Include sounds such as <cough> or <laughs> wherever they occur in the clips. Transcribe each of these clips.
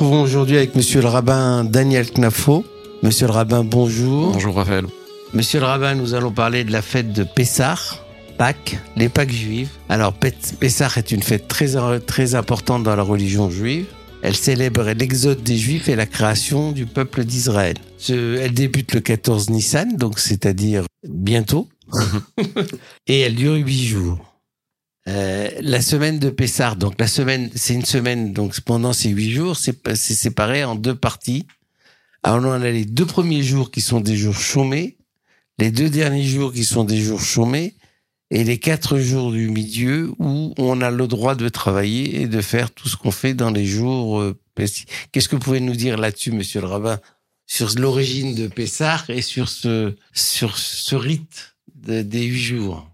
retrouvons aujourd'hui avec monsieur le rabbin Daniel Knafo. Monsieur le rabbin, bonjour. Bonjour Raphaël. Monsieur le rabbin, nous allons parler de la fête de Pessah, Pâques, les Pâques juives. Alors, Pessah est une fête très, très importante dans la religion juive. Elle célèbre l'exode des Juifs et la création du peuple d'Israël. Elle débute le 14 Nissan, donc c'est-à-dire bientôt, <laughs> et elle dure huit jours. Euh, la semaine de Pessar, donc la semaine, c'est une semaine, donc pendant ces huit jours, c'est séparé en deux parties. Alors on a les deux premiers jours qui sont des jours chômés, les deux derniers jours qui sont des jours chômés, et les quatre jours du milieu où on a le droit de travailler et de faire tout ce qu'on fait dans les jours. Euh, Qu'est-ce que vous pouvez nous dire là-dessus, Monsieur le rabbin, sur l'origine de Pessar et sur ce sur ce rite des huit jours?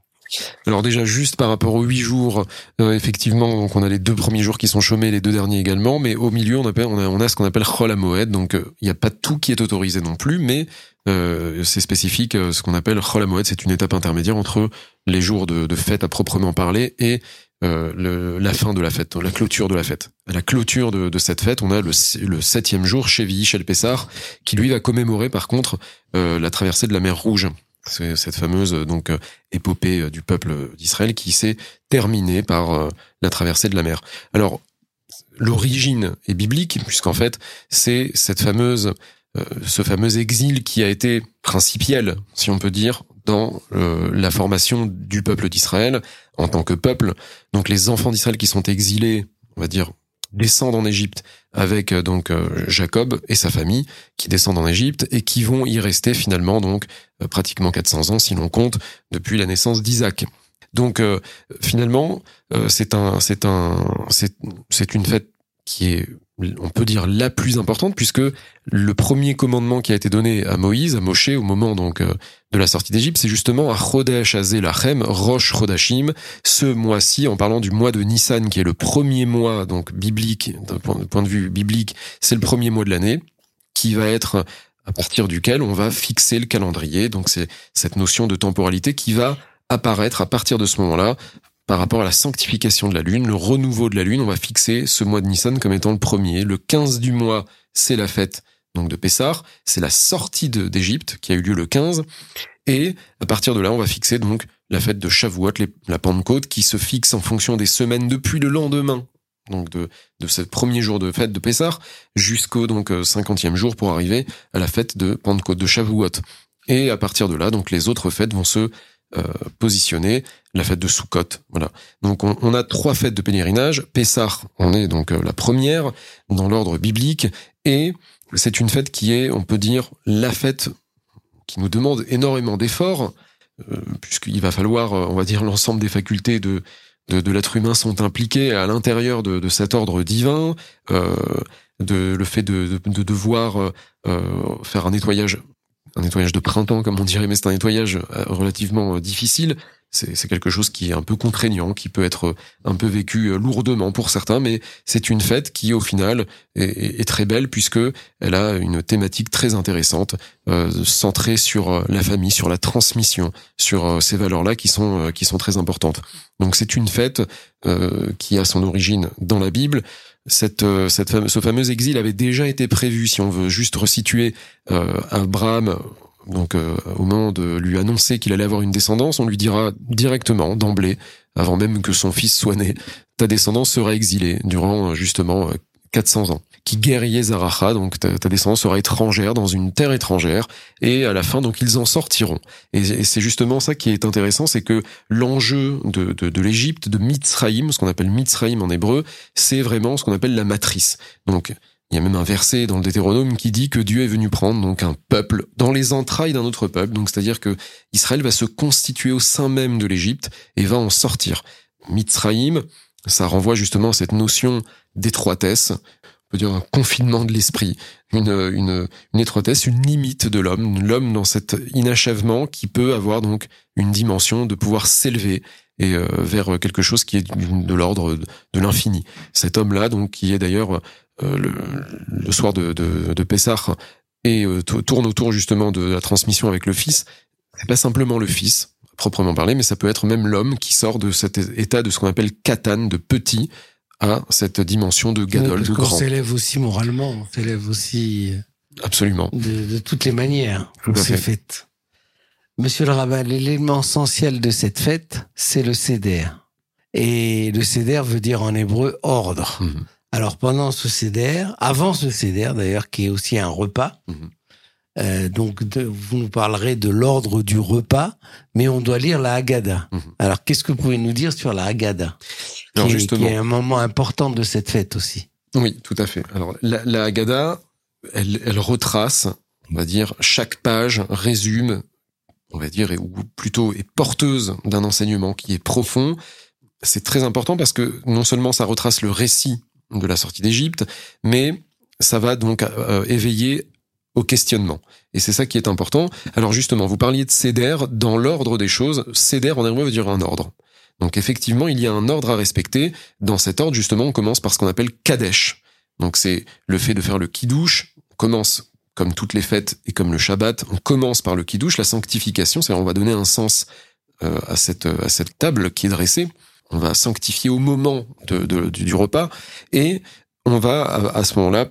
Alors déjà juste par rapport aux huit jours, euh, effectivement, donc on a les deux premiers jours qui sont chômés, les deux derniers également, mais au milieu on, appelle, on, a, ce qu'on appelle Chol donc il euh, n'y a pas tout qui est autorisé non plus, mais euh, c'est spécifique, ce qu'on appelle Chol c'est une étape intermédiaire entre les jours de, fête à proprement parler et la fin de la fête, la clôture de la fête. À la clôture de, cette fête, on a le, septième jour, chez chez le Pessar, qui lui va commémorer par contre la traversée de la mer Rouge cette fameuse donc euh, épopée euh, du peuple d'Israël qui s'est terminée par euh, la traversée de la mer. Alors l'origine est biblique puisqu'en fait c'est cette fameuse ce fameux exil qui a été principiel, si on peut dire, dans la formation du peuple d'Israël en tant que peuple. Donc les enfants d'Israël qui sont exilés, on va dire descendent en Égypte avec euh, donc euh, Jacob et sa famille qui descendent en Égypte et qui vont y rester finalement donc euh, pratiquement 400 ans si l'on compte depuis la naissance d'Isaac. Donc finalement c'est un c'est un c'est une fête qui est on peut dire la plus importante puisque le premier commandement qui a été donné à Moïse, à Moshe au moment donc euh, de la sortie d'Égypte, c'est justement à Chodesh Azelachem, Rosh Chodashim, ce mois-ci, en parlant du mois de Nissan, qui est le premier mois donc biblique, d'un point de vue biblique, c'est le premier mois de l'année, qui va être à partir duquel on va fixer le calendrier. Donc c'est cette notion de temporalité qui va apparaître à partir de ce moment-là par rapport à la sanctification de la lune, le renouveau de la lune, on va fixer ce mois de Nissan comme étant le premier. Le 15 du mois, c'est la fête donc de Pessar, c'est la sortie d'Égypte qui a eu lieu le 15, et à partir de là, on va fixer donc la fête de Shavuot, la Pentecôte, qui se fixe en fonction des semaines depuis le lendemain, donc de, de ce premier jour de fête de Pessar, jusqu'au donc 50e euh, jour pour arriver à la fête de Pentecôte, de Shavuot. Et à partir de là, donc les autres fêtes vont se euh, positionner la fête de Sukkot. Voilà. Donc on, a trois fêtes de pèlerinage. Pessah, on est donc euh, la première dans l'ordre biblique, et c'est une fête qui est, on peut dire, la fête qui nous demande énormément d'efforts, euh, puisqu'il va falloir, on va dire, l'ensemble des facultés de de, l'être humain sont impliquées à l'intérieur de, cet ordre divin, de le fait de, de devoir faire un nettoyage un nettoyage de printemps, comme on dirait, mais c'est un nettoyage euh, relativement euh, difficile. C'est quelque chose qui est un peu contraignant, qui peut être euh, un peu vécu lourdement pour certains, mais c'est une fête qui, au final, est, très belle puisque elle a une thématique très intéressante, centrée sur la famille, sur la transmission, sur ces valeurs-là qui sont qui sont très importantes. Donc c'est une fête qui a son origine dans la Bible cette, euh, cette ce fameux exil avait déjà été prévu, si on veut juste resituer euh, Abraham, donc euh, au moment de lui annoncer qu'il allait avoir une descendance, on lui dira directement, d'emblée, avant même que son fils soit né, ta descendance sera exilée durant justement 400 ans, qui guerrier Zaracha, donc ta, descendance sera étrangère dans une terre étrangère, et à la fin, donc ils en sortiront. Et, c'est justement ça qui est intéressant, c'est que l'enjeu de, de, de l'Égypte, de Mitzraïm, ce qu'on appelle Mitzraïm en hébreu, c'est vraiment ce qu'on appelle la matrice. Donc il y a même un verset dans le Deutéronome qui dit que Dieu est venu prendre donc un peuple dans les entrailles d'un autre peuple. Donc c'est-à-dire que Israël va se constituer au sein même de l'Égypte et va en sortir. Mitzraïm, ça renvoie justement à cette notion d'étroitesse, on peut dire un confinement de l'esprit, une, une, une étroitesse, une limite de l'homme, l'homme dans cet inachèvement qui peut avoir donc une dimension de pouvoir s'élever et euh, vers quelque chose qui est de l'ordre de l'infini. Cet homme-là, donc, qui est d'ailleurs le, le, soir de, de, de Pessah et euh, tourne autour justement de la transmission avec le Fils, c'est pas simplement le Fils, proprement parler, mais ça peut être même l'homme qui sort de cet état de ce qu'on appelle katane, de petit, à cette dimension de gadol, de grand. On s'élève aussi moralement, on s'élève aussi. Absolument. De, de toutes les manières. Ces fêtes. Monsieur le rabbin, l'élément essentiel de cette fête, c'est le seder. Et le seder veut dire en hébreu ordre. Mhm. Alors pendant ce seder, avant ce seder d'ailleurs, qui est aussi un repas, mhm. euh, donc vous nous parlerez de l'ordre du repas, mais on doit lire la Haggadah. Mhm. Alors qu'est-ce que vous pouvez nous dire sur la Haggadah? Qui, justement, qui est un moment important de cette fête aussi. Oui, tout à fait. Alors la, la Haggadah, elle, elle retrace, on va dire, chaque page résume, on va dire, ou plutôt est porteuse d'un enseignement qui est profond. C'est très important parce que non seulement ça retrace le récit de la sortie d'Égypte, mais ça va donc euh, éveiller au questionnement. Et c'est ça qui est important. Alors justement, vous parliez de Seder dans l'ordre des choses. Seder en hébreu veut dire un ordre. Donc effectivement, il y a un ordre à respecter. Dans cet ordre, justement, on commence par ce qu'on appelle Kadesh. Donc c'est le fait de faire le kidouche. On commence comme toutes les fêtes et comme le Shabbat, on commence par le kidouche, la sanctification, c'est-à-dire on va donner un sens euh, à cette à cette table qui est dressée. On va sanctifier au moment du repas et on va à, ce moment-là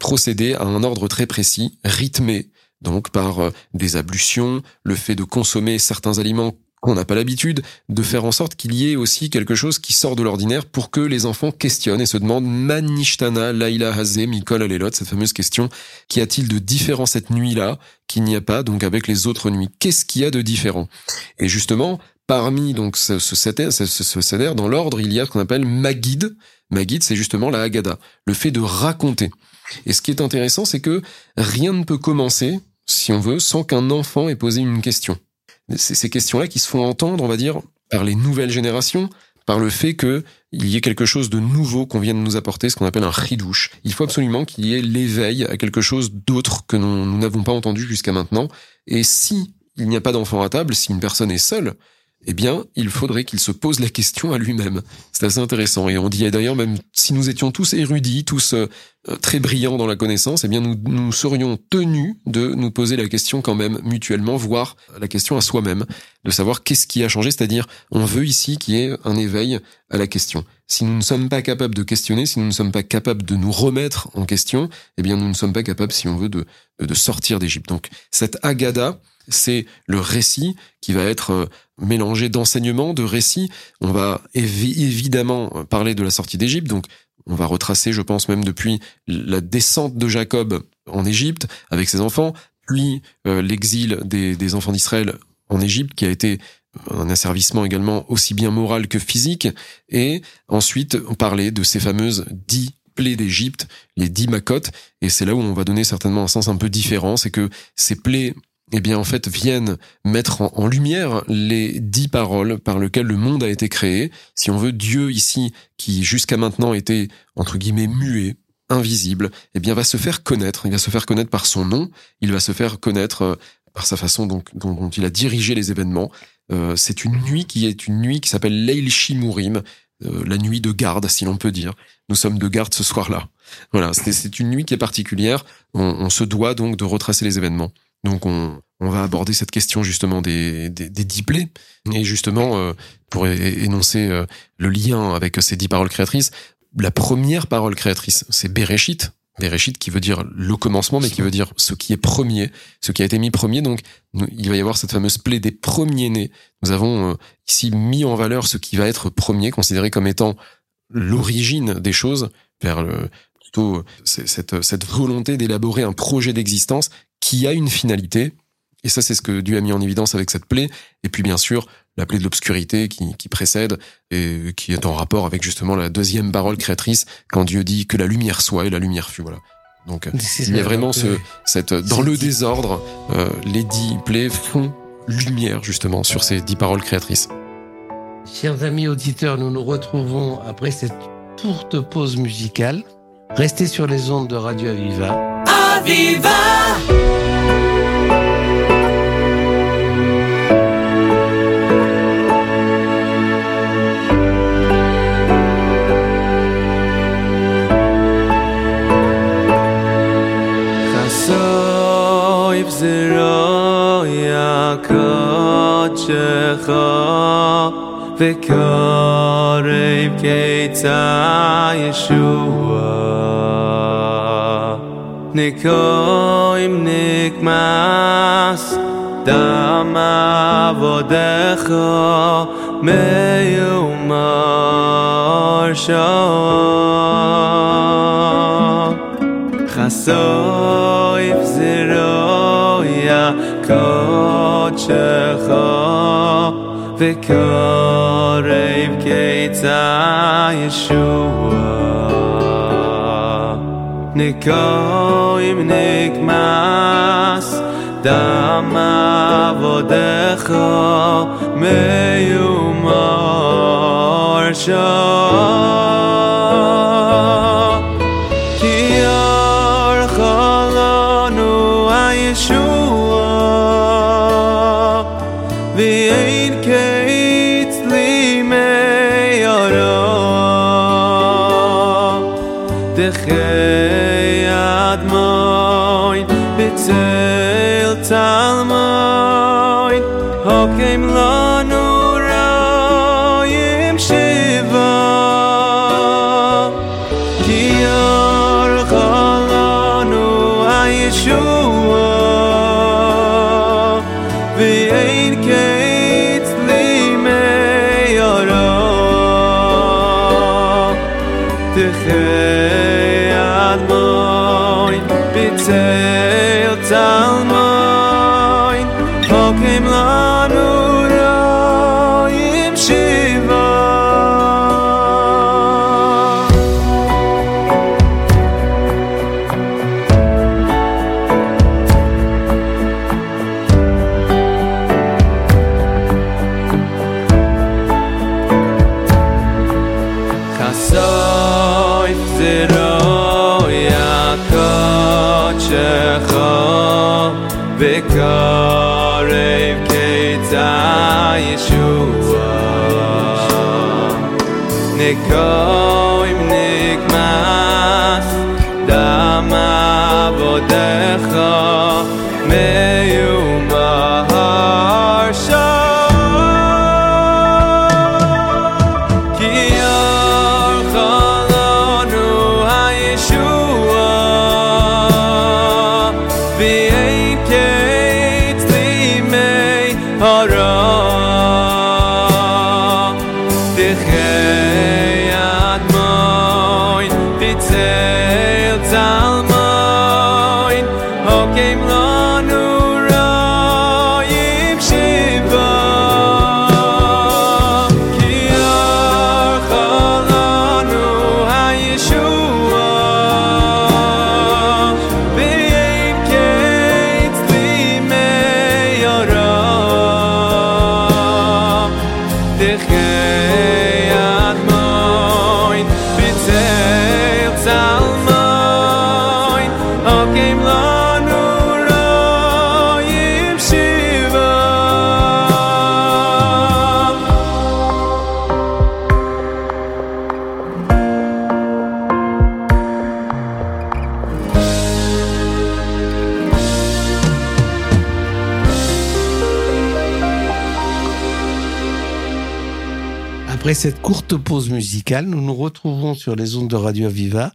procéder à un ordre très précis, rythmé donc par euh, des ablutions, le fait de consommer certains aliments on n'a pas l'habitude de faire en sorte qu'il y ait aussi quelque chose qui sort de l'ordinaire pour que les enfants questionnent et se demandent Manishtana Laila Hazé Mikol Alelot, cette fameuse question, qu'y a-t-il de différent cette nuit-là qu'il n'y a pas donc avec les autres nuits? Qu'est-ce qu'il y a de différent? Et justement, parmi donc ce, ce, ce, dans l'ordre, il y a ce qu'on appelle Magid. Magid, c'est justement la Haggadah, le fait de raconter. Et ce qui est intéressant, c'est que rien ne peut commencer, si on veut, sans qu'un enfant ait posé une question ces questions-là qui se font entendre, on va dire, par les nouvelles générations, par le fait qu'il y ait quelque chose de nouveau qu'on vient de nous apporter, ce qu'on appelle un ridouche. Il faut absolument qu'il y ait l'éveil à quelque chose d'autre que nous n'avons pas entendu jusqu'à maintenant. Et si il n'y a pas d'enfant à table, si une personne est seule, eh bien, il faudrait qu'il se pose la question à lui-même. C'est assez intéressant. Et on dit d'ailleurs, même si nous étions tous érudits, tous euh, très brillants dans la connaissance, eh bien, nous, nous serions tenus de nous poser la question quand même mutuellement, voire la question à soi-même, de savoir qu'est-ce qui a changé. C'est-à-dire, on veut ici qu'il y ait un éveil à la question. Si nous ne sommes pas capables de questionner, si nous ne sommes pas capables de nous remettre en question, eh bien, nous ne sommes pas capables, si on veut, de, de sortir d'Égypte. Donc, cette agada, c'est le récit qui va être euh, mélangé d'enseignements, de récits. On va évidemment euh, parler de la sortie d'Égypte, donc on va retracer, je pense même depuis la descente de Jacob en Égypte avec ses enfants, puis euh, l'exil des, enfants d'Israël en Égypte, qui a été un asservissement également aussi bien moral que physique, et ensuite parlait de ces fameuses dix plaies d'Égypte, les dix macotes, et c'est là où on va donner certainement un sens un peu différent, c'est que ces plaies eh bien en fait viennent mettre en, lumière les dix paroles par lesquelles le monde a été créé. Si on veut Dieu ici, qui jusqu'à maintenant était entre guillemets muet, invisible, eh bien va se faire connaître. Il va se faire connaître par son nom. Il va se faire connaître euh, par sa façon dont, il a dirigé les événements. Euh, c'est une nuit qui est une nuit qui s'appelle Leil Shimurim, euh, la nuit de garde, si l'on peut dire. Nous sommes de garde ce soir-là. Voilà, c'est une nuit qui est particulière. On se doit donc de retracer les événements. Donc on, va aborder cette question justement des, des, dix plaies. Et justement, euh, pour énoncer euh, le lien avec ces dix paroles créatrices, la première parole créatrice, c'est Bereshit. Bereshit qui veut dire le commencement, mais qui veut dire ce qui est premier, ce qui a été mis premier. Donc il va y avoir cette fameuse plaie des premiers-nés. Nous avons euh, ici mis en valeur ce qui va être premier, considéré comme étant l'origine des choses, vers plutôt cette volonté d'élaborer un projet d'existence qui a une finalité. Et ça, c'est ce que Dieu a mis en évidence avec cette plaie. Et puis, bien sûr, la plaie de l'obscurité qui, qui précède et qui est en rapport avec justement la deuxième parole créatrice quand Dieu dit que la lumière soit et la lumière fut. Voilà. Donc, il y a vraiment ce, cette, dans le désordre, euh, les dix plaies font lumière justement sur ces dix paroles créatrices. Chers amis auditeurs, nous nous retrouvons après cette courte pause musicale. Restez sur les ondes de Radio Aviva. Aviva! קודשך וקורב קיצה ישוע נקוים נקמס דם עבודך מיומר שוע חסויף זרויה קודשך וקורב קיצה ישוע נקוים נקמס דם עבודך מיומר שעה תחי אדמוין בצל תלמוין הוקם לנו רואים ניק אויב ניק מאס דעם cette courte pause musicale, nous nous retrouvons sur les ondes de Radio Viva.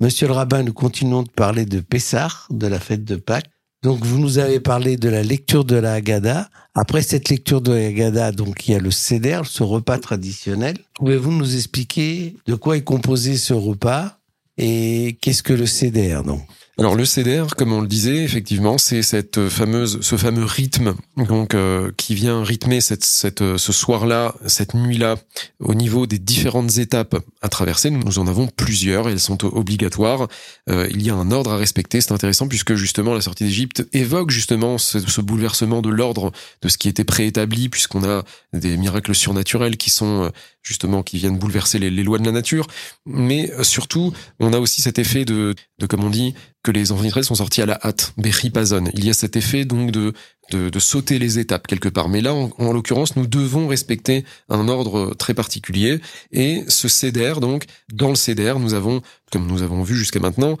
Monsieur le rabbin, nous continuons de parler de Pessah, de la fête de Pâques. Donc, vous nous avez parlé de la lecture de la Haggadah. Après cette lecture de la Haggadah, donc, il y a le Seder, ce repas traditionnel. Pouvez-vous nous expliquer de quoi est composé ce repas et qu'est-ce que le Seder, donc? Alors le CDR, comme on le disait, effectivement, c'est cette fameuse, ce fameux rythme donc euh, qui vient rythmer cette, cette, euh, ce soir-là, cette nuit-là, au niveau des différentes étapes à traverser. Nous en avons plusieurs, elles sont obligatoires. Euh, il y a un ordre à respecter. C'est intéressant puisque justement la sortie d'Égypte évoque justement ce, bouleversement de l'ordre de ce qui était préétabli, puisqu'on a des miracles surnaturels qui sont euh, justement qui viennent bouleverser les, les lois de la nature. Mais euh, surtout, on a aussi cet effet de, de comme on dit, que les enfants d'Israël sont sortis à la hâte, Bechipazon. Il y a cet effet donc de, de, sauter les étapes quelque part. Mais là, en, en l'occurrence, nous devons respecter un ordre très particulier. Et ce CEDER, donc, dans le CEDER, nous avons, comme nous avons vu jusqu'à maintenant,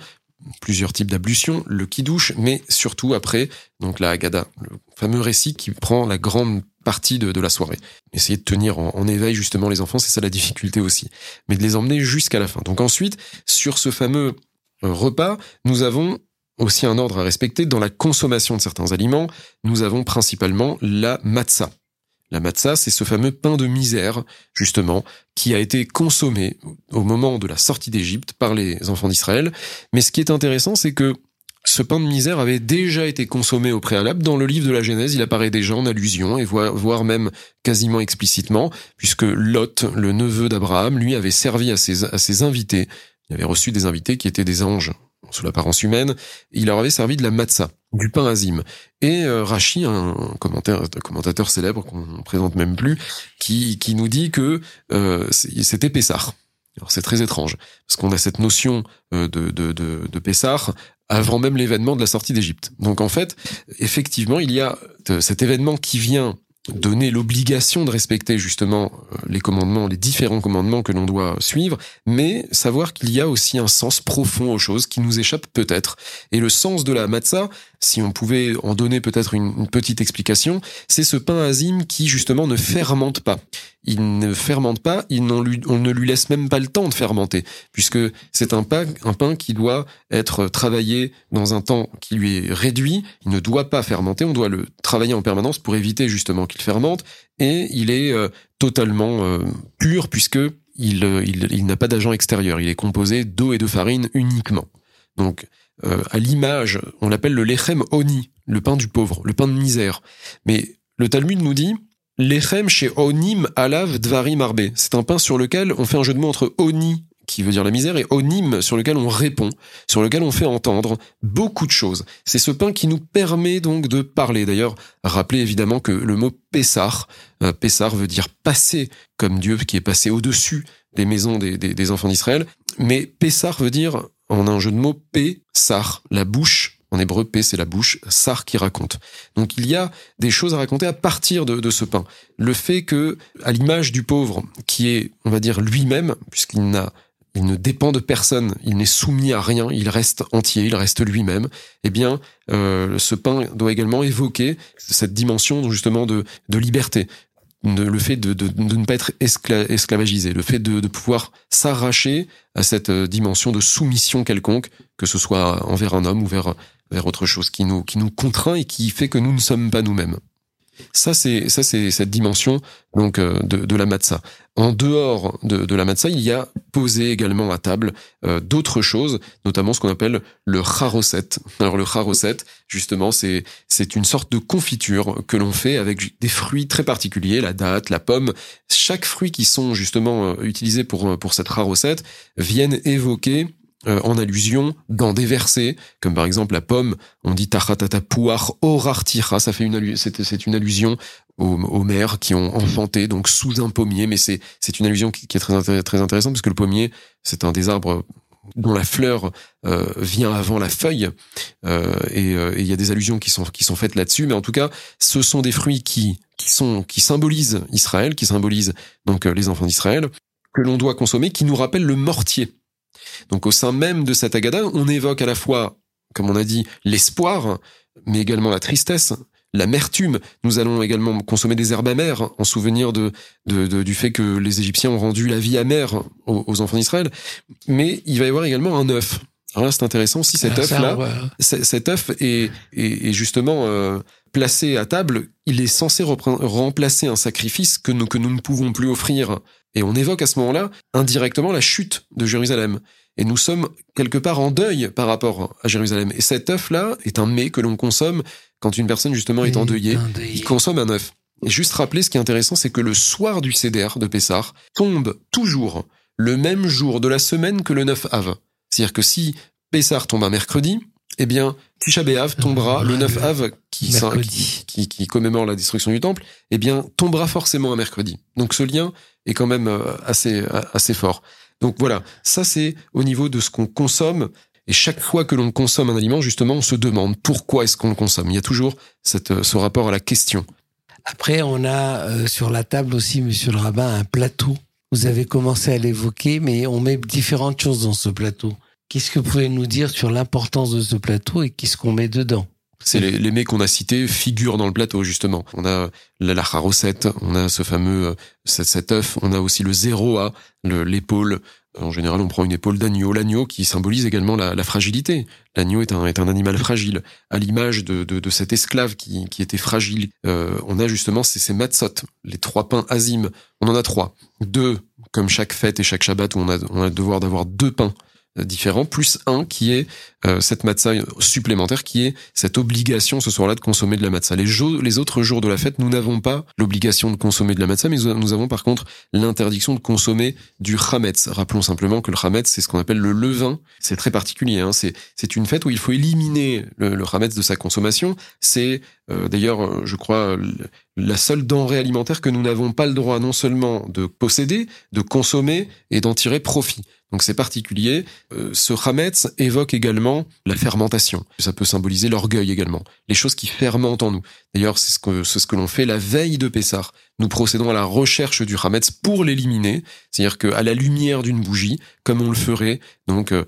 plusieurs types d'ablutions, le kidouche, mais surtout après, donc la Haggadah, le fameux récit qui prend la grande partie de, la soirée. Essayer de tenir en, éveil justement les enfants, c'est ça la difficulté aussi. Mais de les emmener jusqu'à la fin. Donc ensuite, sur ce fameux repas, nous avons aussi un ordre à respecter. Dans la consommation de certains aliments, nous avons principalement la matzah. La matzah, c'est ce fameux pain de misère, justement, qui a été consommé au moment de la sortie d'Égypte par les enfants d'Israël. Mais ce qui est intéressant, c'est que ce pain de misère avait déjà été consommé au préalable. Dans le livre de la Genèse, il apparaît déjà en allusion, et voire même quasiment explicitement, puisque Lot, le neveu d'Abraham, lui avait servi à ses, à ses invités. Il avait reçu des invités qui étaient des anges sous l'apparence humaine. Il leur avait servi de la matzah du pain azim. Et euh, Rachi, un commentateur, un commentateur célèbre qu'on ne présente même plus, qui, qui nous dit que euh, c'était Pessar. Alors c'est très étrange, parce qu'on a cette notion euh, de, de, de, de Pessar avant même l'événement de la sortie d'Égypte. Donc en fait, effectivement, il y a euh, cet événement qui vient donner l'obligation de respecter justement euh, les commandements, les différents commandements que l'on doit suivre, mais savoir qu'il y a aussi un sens profond aux choses qui nous échappent peut-être. Et le sens de la matzah, si on pouvait en donner peut-être une, petite explication, c'est ce pain azim qui justement ne fermente pas. Il ne fermente pas, il on ne lui laisse même pas le temps de fermenter, puisque c'est un pain, un pain qui doit être travaillé dans un temps qui lui est réduit, il ne doit pas fermenter, on doit le travailler en permanence pour éviter justement qu'il fermente, et il est euh, totalement euh, pur puisque il, euh, il, il n'a pas d'agent extérieur, il est composé d'eau et de farine uniquement. Donc à l'image, on l'appelle le lechem oni, le pain du pauvre, le pain de misère. Mais le Talmud nous dit lechem chez onim alav dvarim arbe. C'est un pain sur lequel on fait un jeu de mots entre oni qui veut dire la misère, et onim, sur lequel on répond, sur lequel on fait entendre beaucoup de choses. C'est ce pain qui nous permet donc de parler. D'ailleurs, rappelez évidemment que le mot Pessar, euh, Pessar veut dire passer comme Dieu qui est passé au-dessus des maisons des, des, enfants d'Israël. Mais Pessar veut dire on a un jeu de mots P, Sar, la bouche. En hébreu, P, c'est la bouche, Sar qui raconte. Donc il y a des choses à raconter à partir de, de ce pain. Le fait que, à l'image du pauvre, qui est, on va dire, lui-même, puisqu'il n'a il ne dépend de personne, il n'est soumis à rien, il reste entier, il reste lui-même. Eh bien, euh, ce pain doit également évoquer cette dimension justement de, de liberté, le fait de, ne pas être esclavagisé, le fait de, pouvoir s'arracher à cette euh, dimension de soumission quelconque, que ce soit envers un homme ou vers, autre chose qui nous contraint et qui fait que nous ne sommes pas nous-mêmes. Ça, c'est ça, c'est cette dimension donc euh, de, la matzah. En dehors de, de la matzah, il y a posé également à table euh, d'autres choses, notamment ce qu'on appelle le charoset. Alors le charoset, justement, c'est c'est une sorte de confiture que l'on fait avec des fruits très particuliers, la date, la pomme. Chaque fruit qui sont justement euh, utilisés pour pour cette charoset viennent évoquer euh, en allusion dans des versets, comme par exemple la pomme, on dit tachatata puar orartira, ça fait une c'est une allusion aux, mères qui ont enfanté donc sous un pommier, mais c'est c'est une allusion qui, est très très intéressante parce que le pommier c'est un des arbres dont la fleur euh, vient avant la feuille euh, et il y a des allusions qui sont qui sont faites là-dessus mais en tout cas ce sont des fruits qui qui sont qui symbolisent Israël qui symbolisent donc les enfants d'Israël que l'on doit consommer qui nous rappellent le mortier donc au sein même de cette agada, on évoque à la fois, comme on a dit, l'espoir, mais également la tristesse, l'amertume. Nous allons également consommer des herbes amères en souvenir de, du fait que les Égyptiens ont rendu la vie amère aux, enfants d'Israël. Mais il va y avoir également un œuf. Alors là, c'est intéressant si cet ah, œuf-là, cet œuf est, est, justement euh, placé à table. Il est censé remplacer un sacrifice que nous, que nous ne pouvons plus offrir. Et on évoque à ce moment-là indirectement la chute de Jérusalem. Et nous sommes quelque part en deuil par rapport à Jérusalem. Et cet œuf-là est un mets que l'on consomme quand une personne justement est endeuillée. Il consomme un œuf. Et juste rappeler, ce qui est intéressant, c'est que le soir du Seder de Pessah tombe toujours le même jour de la semaine que le 9 Av. C'est-à-dire que si Pessah tombe un mercredi, eh bien, Tisha B'Av tombera le 9 Av qui, qui, qui, commémore la destruction du temple, eh bien, tombera forcément un mercredi. Donc ce lien est quand même euh, assez, assez fort. Donc voilà, ça c'est au niveau de ce qu'on consomme. Et chaque fois que l'on consomme un aliment, justement, on se demande pourquoi est-ce qu'on le consomme. Il y a toujours cette, euh, ce rapport à la question. Après, on a euh, sur la table aussi, monsieur le rabbin, un plateau. Vous avez commencé à l'évoquer, mais on met différentes choses dans ce plateau. Qu'est-ce que vous pouvez nous dire sur l'importance de ce plateau et qu'est-ce qu'on met dedans? C'est les, les mets qu'on a cités figurent dans le plateau justement. On a la la recette, on a ce fameux euh, cet, œuf, on a aussi le zéro A, le- l'épaule. En général, on prend une épaule d'agneau, l'agneau qui symbolise également la, la fragilité. L'agneau est un, est un animal fragile, à l'image de, de, cet esclave qui, qui était fragile. Euh, on a justement ces, ces matzot, les trois pains azim. On en a trois, deux comme chaque fête et chaque Shabbat où on a, on a le devoir d'avoir deux pains euh, différents, plus un qui est euh, cette matzah supplémentaire, qui est cette obligation ce soir-là de consommer de la matzah. Les, jours, les autres jours de la fête, nous n'avons pas l'obligation de consommer de la matzah, mais nous avons par contre l'interdiction de consommer du chametz. Rappelons simplement que le chametz, c'est ce qu'on appelle le levain. C'est très particulier. Hein. C'est, c'est une fête où il faut éliminer le, le de sa consommation. C'est euh, d'ailleurs, euh, je crois, la seule denrée alimentaire que nous n'avons pas le droit non seulement de posséder, de consommer et d'en tirer profit. Donc c'est particulier. Euh, ce chametz évoque également la fermentation. Ça peut symboliser l'orgueil également. Les choses qui fermentent en nous. D'ailleurs, c'est ce que, ce que l'on fait la veille de Pessah. Nous procédons à la recherche du chametz pour l'éliminer. C'est-à-dire qu'à la lumière d'une bougie, comme on le ferait, donc, euh,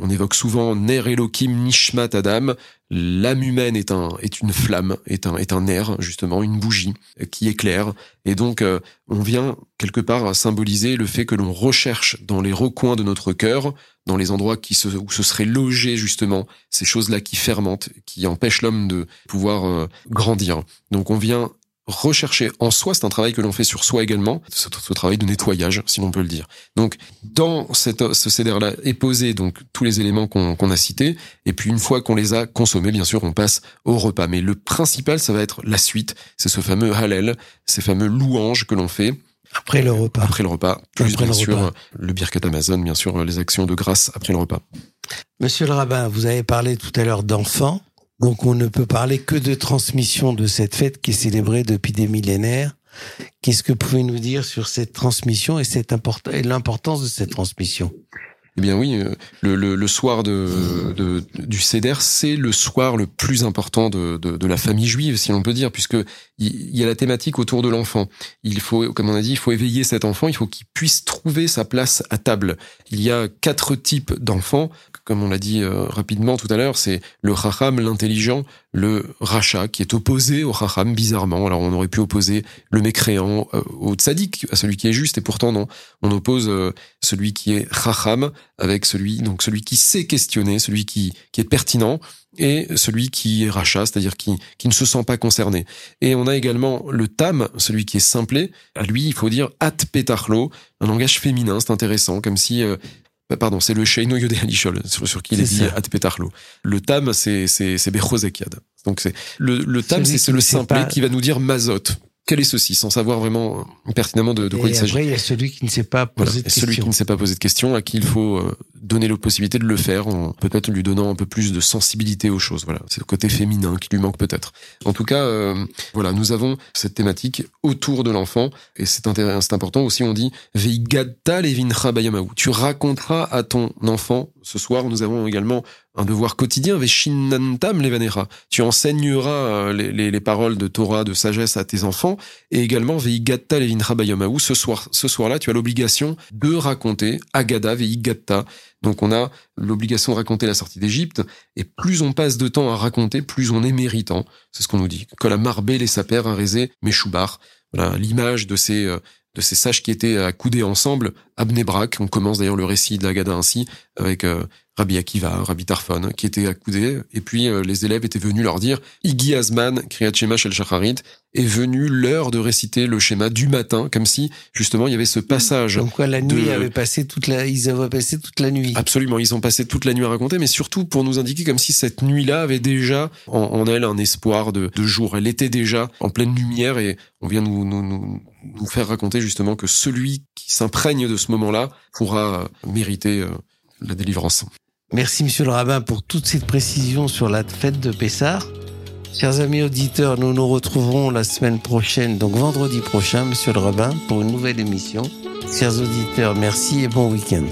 on, évoque souvent Ner Elohim Nishmat Adam. L'âme humaine est un est une flamme, est un est un nerf justement, une bougie qui éclaire. Et donc euh, on vient quelque part symboliser le fait que l'on recherche dans les recoins de notre cœur, dans les endroits qui se, où se seraient logés justement ces choses-là qui fermentent, qui empêchent l'homme de pouvoir euh, grandir. Donc on vient rechercher en soi, c'est un travail que l'on fait sur soi également, ce, ce travail de nettoyage, si l'on peut le dire. Donc, dans cette, ce CDR-là est posé donc tous les éléments qu'on a cités, et puis une fois qu'on les a consommés, bien sûr, on passe au repas. Mais le principal, ça va être la suite, c'est ce fameux Hallel, ces fameux louanges que l'on fait Après le repas. après le repas, plus Après bien le sûr repas. le Birkat Amazon, bien sûr les actions de grâce après le repas. Monsieur le rabbin, vous avez parlé tout à l'heure d'enfants. Donc on ne peut parler que de transmission de cette fête qui est célébrée depuis des millénaires. Qu'est-ce que vous pouvez nous dire sur cette transmission et, l'importance de cette transmission? Eh bien oui, euh, le, le, le soir de, de- du Seder, c'est le soir le plus important de, de, la famille juive, si l'on peut dire, puisque il y a la thématique autour de l'enfant. Il faut, comme on a dit, il faut éveiller cet enfant, il faut qu'il puisse trouver sa place à table. Il y a quatre types d'enfants, comme on l'a dit euh, rapidement tout à l'heure, c'est le chacham, l'intelligent, le rachat, qui est opposé au chacham, bizarrement. Alors on aurait pu opposer le mécréant euh, au tzaddik, à celui qui est juste, et pourtant non. On oppose celui qui est chacham avec celui donc celui qui sait questionner, celui qui qui est pertinent et celui qui est rachat, c'est-à-dire qui qui ne se sent pas concerné. Et on a également le tam, celui qui est simplé. À lui, il faut dire at petarlo, un langage féminin, c'est intéressant, comme si euh, bah, Pardon, c'est le Sheino Yodé Alishol, sur, sur qui il est dit. At Petarlo. Le tam, c'est, c'est, c'est Bechozekiad. Donc c'est, le, le tam, c'est, le simplé pas- qui va nous dire mazot. Quel est ceci, sans savoir vraiment euh, pertinemment de, de quoi Et il s'agit. après, il y a celui qui ne sait pas Voilà. poser de Et celui qui questions. ne sait pas poser de questions, à qui il faut euh, donner la possibilité de le faire, en peut-être lui donnant un peu plus de sensibilité aux choses. Voilà, c'est le côté féminin qui lui manque peut-être. En tout cas, euh, voilà, nous avons cette thématique autour de l'enfant, et c'est intéressant, c'est important aussi. On dit bayamahu. Tu raconteras à ton enfant. Ce soir, nous avons également un devoir quotidien. Veshinantam levanera. Tu enseigneras euh, les, les, les paroles de Torah, de sagesse à tes enfants, et également Veigatta levincha bayamahu. Ce soir, ce soir-là, tu as l'obligation de raconter Agada Veigatta. Donc on a l'obligation de raconter la sortie d'Égypte, et plus on passe de temps à raconter, plus on est méritant. C'est ce qu'on nous dit. Que la marbé les sapers un Meshubar. Voilà l'image de ces euh, de ces sages qui étaient accoudés ensemble à Bnebrak. On commence d'ailleurs le récit de ainsi avec euh, Rabbi Akiva, Rabbi Tarfon, qui étaient accoudés. Et puis euh, les élèves étaient venus leur dire Igi Azman, Kriyat Shema Shel Shacharit, est venu l'heure de réciter le schéma du matin, comme si justement il y avait ce passage. Donc quoi, la nuit de- avait passé toute la, ils avaient passé toute la nuit. Absolument, ils ont passé toute la nuit à raconter, mais surtout pour nous indiquer comme si cette nuit-là avait déjà en, en elle un espoir de, de jour. Elle était déjà en pleine lumière et on vient nous, nous, nous, nous faire raconter justement que celui qui s'imprègne de ce moment-là pourra mériter euh, la délivrance. Merci, monsieur le rabbin, pour toutes ces précisions sur la fête de Pessah. Chers amis auditeurs, nous nous retrouverons la semaine prochaine, donc vendredi prochain, monsieur le rabbin, pour une nouvelle émission. Chers auditeurs, merci et bon week-end.